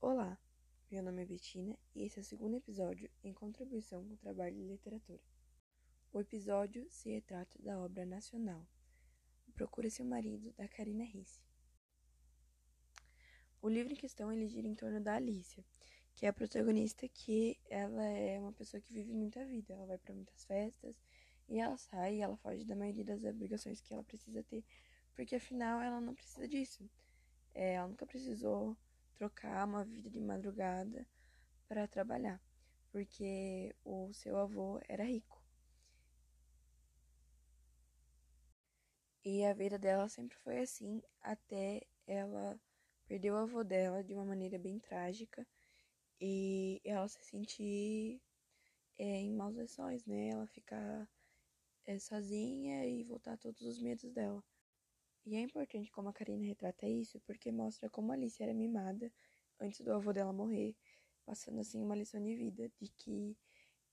Olá, meu nome é Bettina e esse é o segundo episódio em contribuição com o trabalho de literatura. O episódio se retrata da obra nacional Procura Seu Marido, da Karina Risse. O livro em questão ele gira em torno da Alicia, que é a protagonista que ela é uma pessoa que vive muita vida, ela vai para muitas festas e ela sai e ela foge da maioria das obrigações que ela precisa ter, porque afinal ela não precisa disso. É, ela nunca precisou trocar uma vida de madrugada para trabalhar, porque o seu avô era rico. E a vida dela sempre foi assim, até ela perdeu o avô dela de uma maneira bem trágica e ela se sentir é, em maus lençóis, né? Ela ficar é, sozinha e voltar todos os medos dela. E é importante como a Karina retrata isso, porque mostra como Alice era mimada antes do avô dela morrer, passando assim uma lição de vida, de que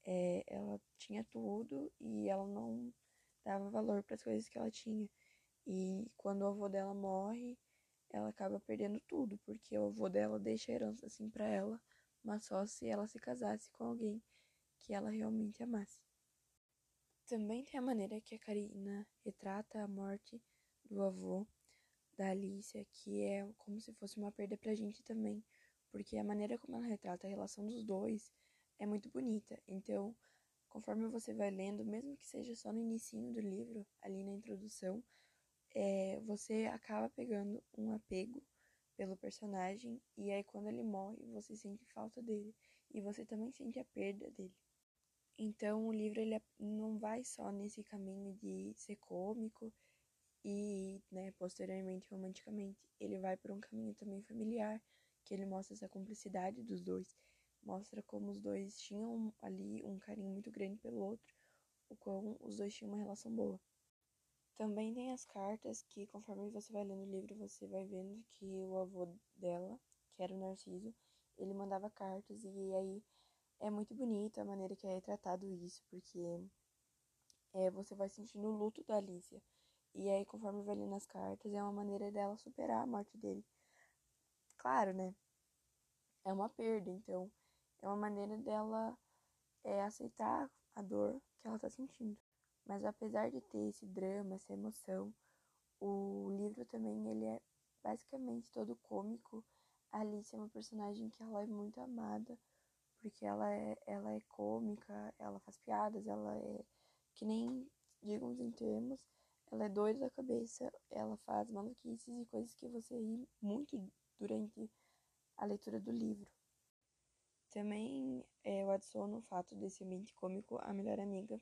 é, ela tinha tudo e ela não dava valor para as coisas que ela tinha. E quando o avô dela morre, ela acaba perdendo tudo, porque o avô dela deixa a herança assim para ela, mas só se ela se casasse com alguém que ela realmente amasse. Também tem a maneira que a Karina retrata a morte do avô da Alicia, que é como se fosse uma perda pra gente também, porque a maneira como ela retrata a relação dos dois é muito bonita. Então, conforme você vai lendo, mesmo que seja só no início do livro, ali na introdução, é, você acaba pegando um apego pelo personagem e aí quando ele morre você sente falta dele e você também sente a perda dele. Então o livro ele não vai só nesse caminho de ser cômico e, né, posteriormente romanticamente, ele vai por um caminho também familiar, que ele mostra essa cumplicidade dos dois, mostra como os dois tinham ali um carinho muito grande pelo outro, o qual os dois tinham uma relação boa. Também tem as cartas que, conforme você vai lendo o livro, você vai vendo que o avô dela, que era o Narciso, ele mandava cartas e aí é muito bonito a maneira que é retratado isso, porque é, você vai sentindo o luto da Alicia. E aí, conforme vai lendo as cartas, é uma maneira dela superar a morte dele. Claro, né? É uma perda, então é uma maneira dela é, aceitar a dor que ela tá sentindo. Mas apesar de ter esse drama, essa emoção, o livro também ele é basicamente todo cômico. A Alice é uma personagem que ela é muito amada, porque ela é, ela é cômica, ela faz piadas, ela é que nem digamos em termos, ela é doida da cabeça, ela faz maluquices e coisas que você ri muito durante a leitura do livro. Também é, eu adiciono o fato desse ambiente cômico a melhor amiga,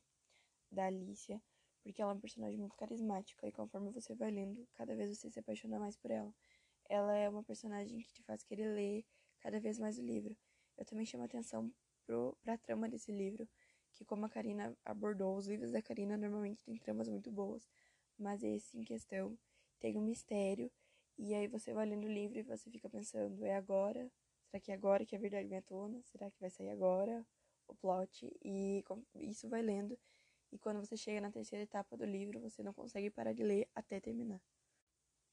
da Alicia, porque ela é um personagem muito carismática e conforme você vai lendo, cada vez você se apaixona mais por ela. Ela é uma personagem que te faz querer ler cada vez mais o livro. Eu também chamo atenção para a trama desse livro, que como a Karina abordou, os livros da Karina normalmente têm tramas muito boas, mas esse em questão tem um mistério, e aí você vai lendo o livro e você fica pensando, é agora? Será que é agora que a verdade vem à tona? Será que vai sair agora o plot? E isso vai lendo e quando você chega na terceira etapa do livro, você não consegue parar de ler até terminar.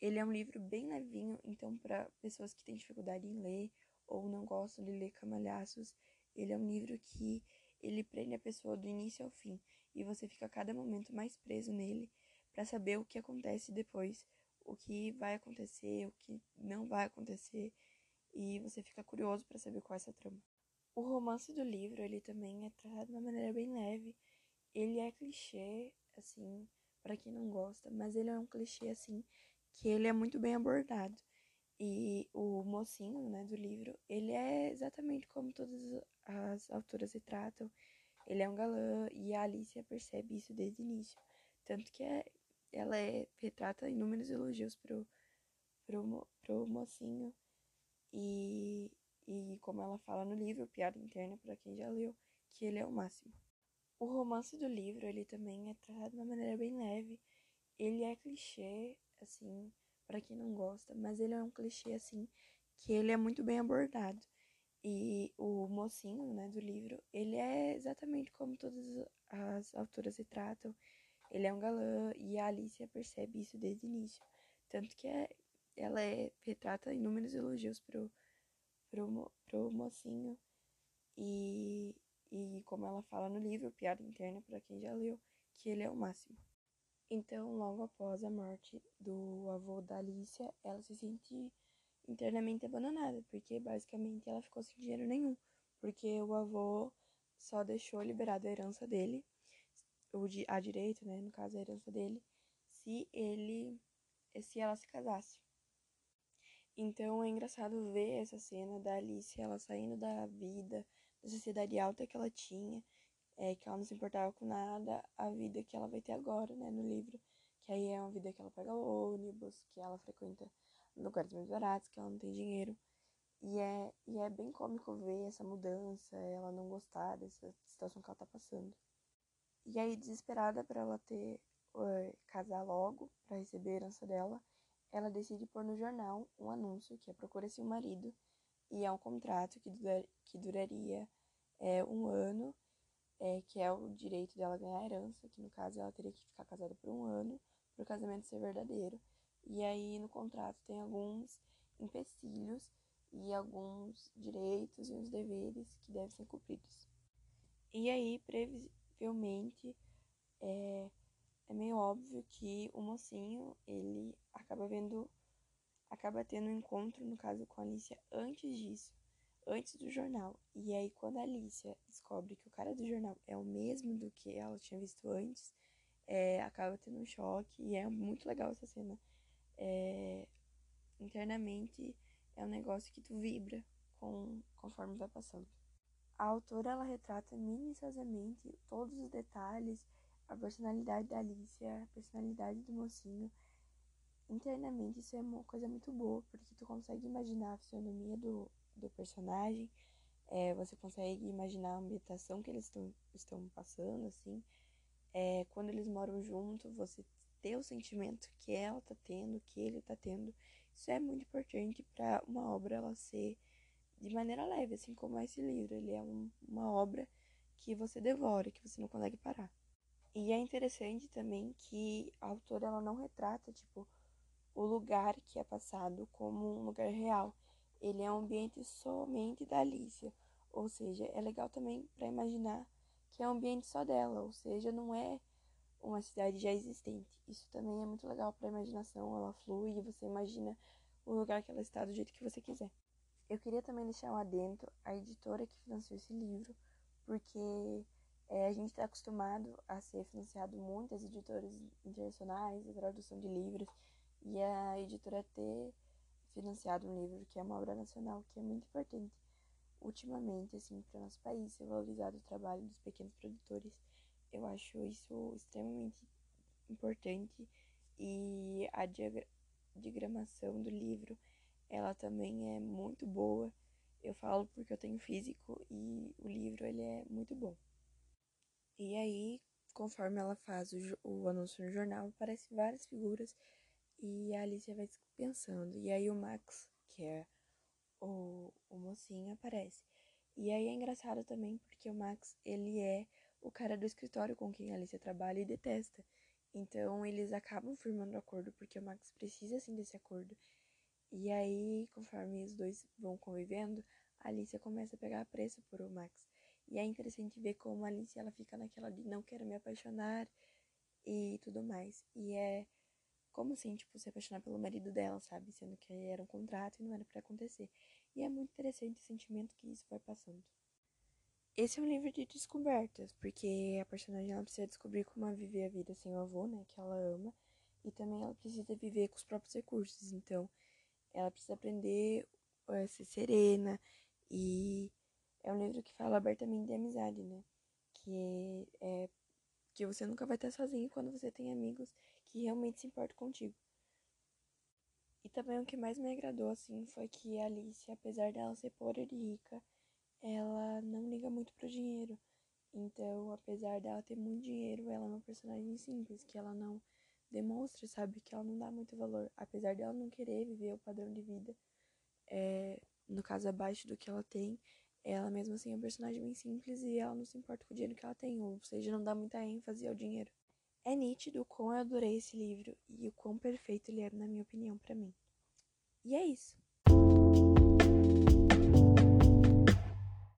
Ele é um livro bem levinho, então para pessoas que têm dificuldade em ler ou não gostam de ler camalhaços, ele é um livro que ele prende a pessoa do início ao fim e você fica a cada momento mais preso nele para saber o que acontece depois, o que vai acontecer, o que não vai acontecer e você fica curioso para saber qual é essa trama. O romance do livro, ele também é tratado de uma maneira bem leve ele é clichê, assim, para quem não gosta, mas ele é um clichê, assim, que ele é muito bem abordado. E o mocinho, né, do livro, ele é exatamente como todas as autoras retratam. Ele é um galã e a Alicia percebe isso desde o início. Tanto que é, ela é, retrata inúmeros elogios pro, pro, pro mocinho. E, e como ela fala no livro, piada interna para quem já leu, que ele é o máximo. O romance do livro, ele também é tratado de uma maneira bem leve. Ele é clichê, assim, para quem não gosta, mas ele é um clichê, assim, que ele é muito bem abordado. E o mocinho, né, do livro, ele é exatamente como todas as autoras se tratam. Ele é um galã e a Alicia percebe isso desde o início. Tanto que é, ela é, retrata inúmeros elogios pro, pro, pro mocinho. E, e como ela fala no livro, piada interna para quem já leu, que ele é o máximo. Então, logo após a morte do avô da Alicia, ela se sente internamente abandonada, porque basicamente ela ficou sem dinheiro nenhum, porque o avô só deixou liberado a herança dele, o a direito, né, no caso a herança dele, se ele se ela se casasse. Então é engraçado ver essa cena da Alice ela saindo da vida, da sociedade alta que ela tinha, é, que ela não se importava com nada, a vida que ela vai ter agora, né, no livro, que aí é uma vida que ela pega ônibus, que ela frequenta lugares mais baratos, que ela não tem dinheiro. E é, e é bem cômico ver essa mudança, ela não gostar dessa situação que ela tá passando. E aí, desesperada para ela ter, uh, casar logo, para receber a herança dela, ela decide pôr no jornal um anúncio que é procura-se um marido, e é um contrato que, que duraria é, um ano, é, que é o direito dela ganhar a herança, que no caso ela teria que ficar casada por um ano, para o casamento ser verdadeiro. E aí no contrato tem alguns empecilhos e alguns direitos e uns deveres que devem ser cumpridos. E aí, previsivelmente, é, é meio óbvio que o mocinho, ele acaba vendo, acaba tendo um encontro, no caso com a Alicia, antes disso, antes do jornal. E aí, quando a Alicia descobre que o cara do jornal é o mesmo do que ela tinha visto antes, é, acaba tendo um choque. E é muito legal essa cena. É, internamente, é um negócio que tu vibra com, conforme vai passando. A autora ela retrata minuciosamente todos os detalhes, a personalidade da Alicia, a personalidade do mocinho. Internamente isso é uma coisa muito boa, porque tu consegue imaginar a fisionomia do, do personagem, é, você consegue imaginar a ambientação que eles tão, estão passando, assim. É, quando eles moram junto, você ter o sentimento que ela tá tendo, que ele tá tendo. Isso é muito importante para uma obra ela ser de maneira leve, assim como esse livro. Ele é um, uma obra que você devora, que você não consegue parar. E é interessante também que a autora ela não retrata, tipo, o lugar que é passado como um lugar real. Ele é um ambiente somente da Alicia. Ou seja, é legal também para imaginar que é um ambiente só dela. Ou seja, não é uma cidade já existente. Isso também é muito legal para a imaginação, ela flui e você imagina o lugar que ela está do jeito que você quiser. Eu queria também deixar um adendo à editora que financiou esse livro, porque é, a gente está acostumado a ser financiado muitas editoras internacionais, a tradução de livros, e a editora ter financiado um livro que é uma obra nacional, que é muito importante. Ultimamente, assim, para o nosso país, ser valorizado o trabalho dos pequenos produtores eu acho isso extremamente importante e a diagramação do livro ela também é muito boa. Eu falo porque eu tenho físico e o livro ele é muito bom. E aí, conforme ela faz o, o anúncio no jornal, aparecem várias figuras e a Alicia vai pensando. E aí o Max, que é o, o mocinho, aparece. E aí é engraçado também porque o Max, ele é o cara do escritório com quem a Alicia trabalha e detesta. Então eles acabam firmando o acordo porque o Max precisa assim desse acordo. E aí, conforme os dois vão convivendo, a Alicia começa a pegar pressa por o Max. E é interessante ver como a Alicia ela fica naquela de não quero me apaixonar e tudo mais. E é como assim, tipo, se apaixonar pelo marido dela, sabe? Sendo que era um contrato e não era para acontecer. E é muito interessante o sentimento que isso vai passando. Esse é um livro de descobertas, porque a personagem ela precisa descobrir como viver a vida sem o avô, né, que ela ama, e também ela precisa viver com os próprios recursos. Então, ela precisa aprender a ser serena e é um livro que fala abertamente de amizade, né? Que é que você nunca vai estar sozinho quando você tem amigos que realmente se importam contigo. E também o que mais me agradou assim foi que a Alice, apesar dela ser pobre e rica, ela não liga muito pro dinheiro. Então, apesar dela ter muito dinheiro, ela é uma personagem simples, que ela não demonstra, sabe? Que ela não dá muito valor. Apesar dela não querer viver o padrão de vida, é, no caso, abaixo do que ela tem, ela mesmo assim é uma personagem bem simples e ela não se importa com o dinheiro que ela tem, ou seja, não dá muita ênfase ao dinheiro. É nítido o quão eu adorei esse livro e o quão perfeito ele é, na minha opinião, para mim. E é isso.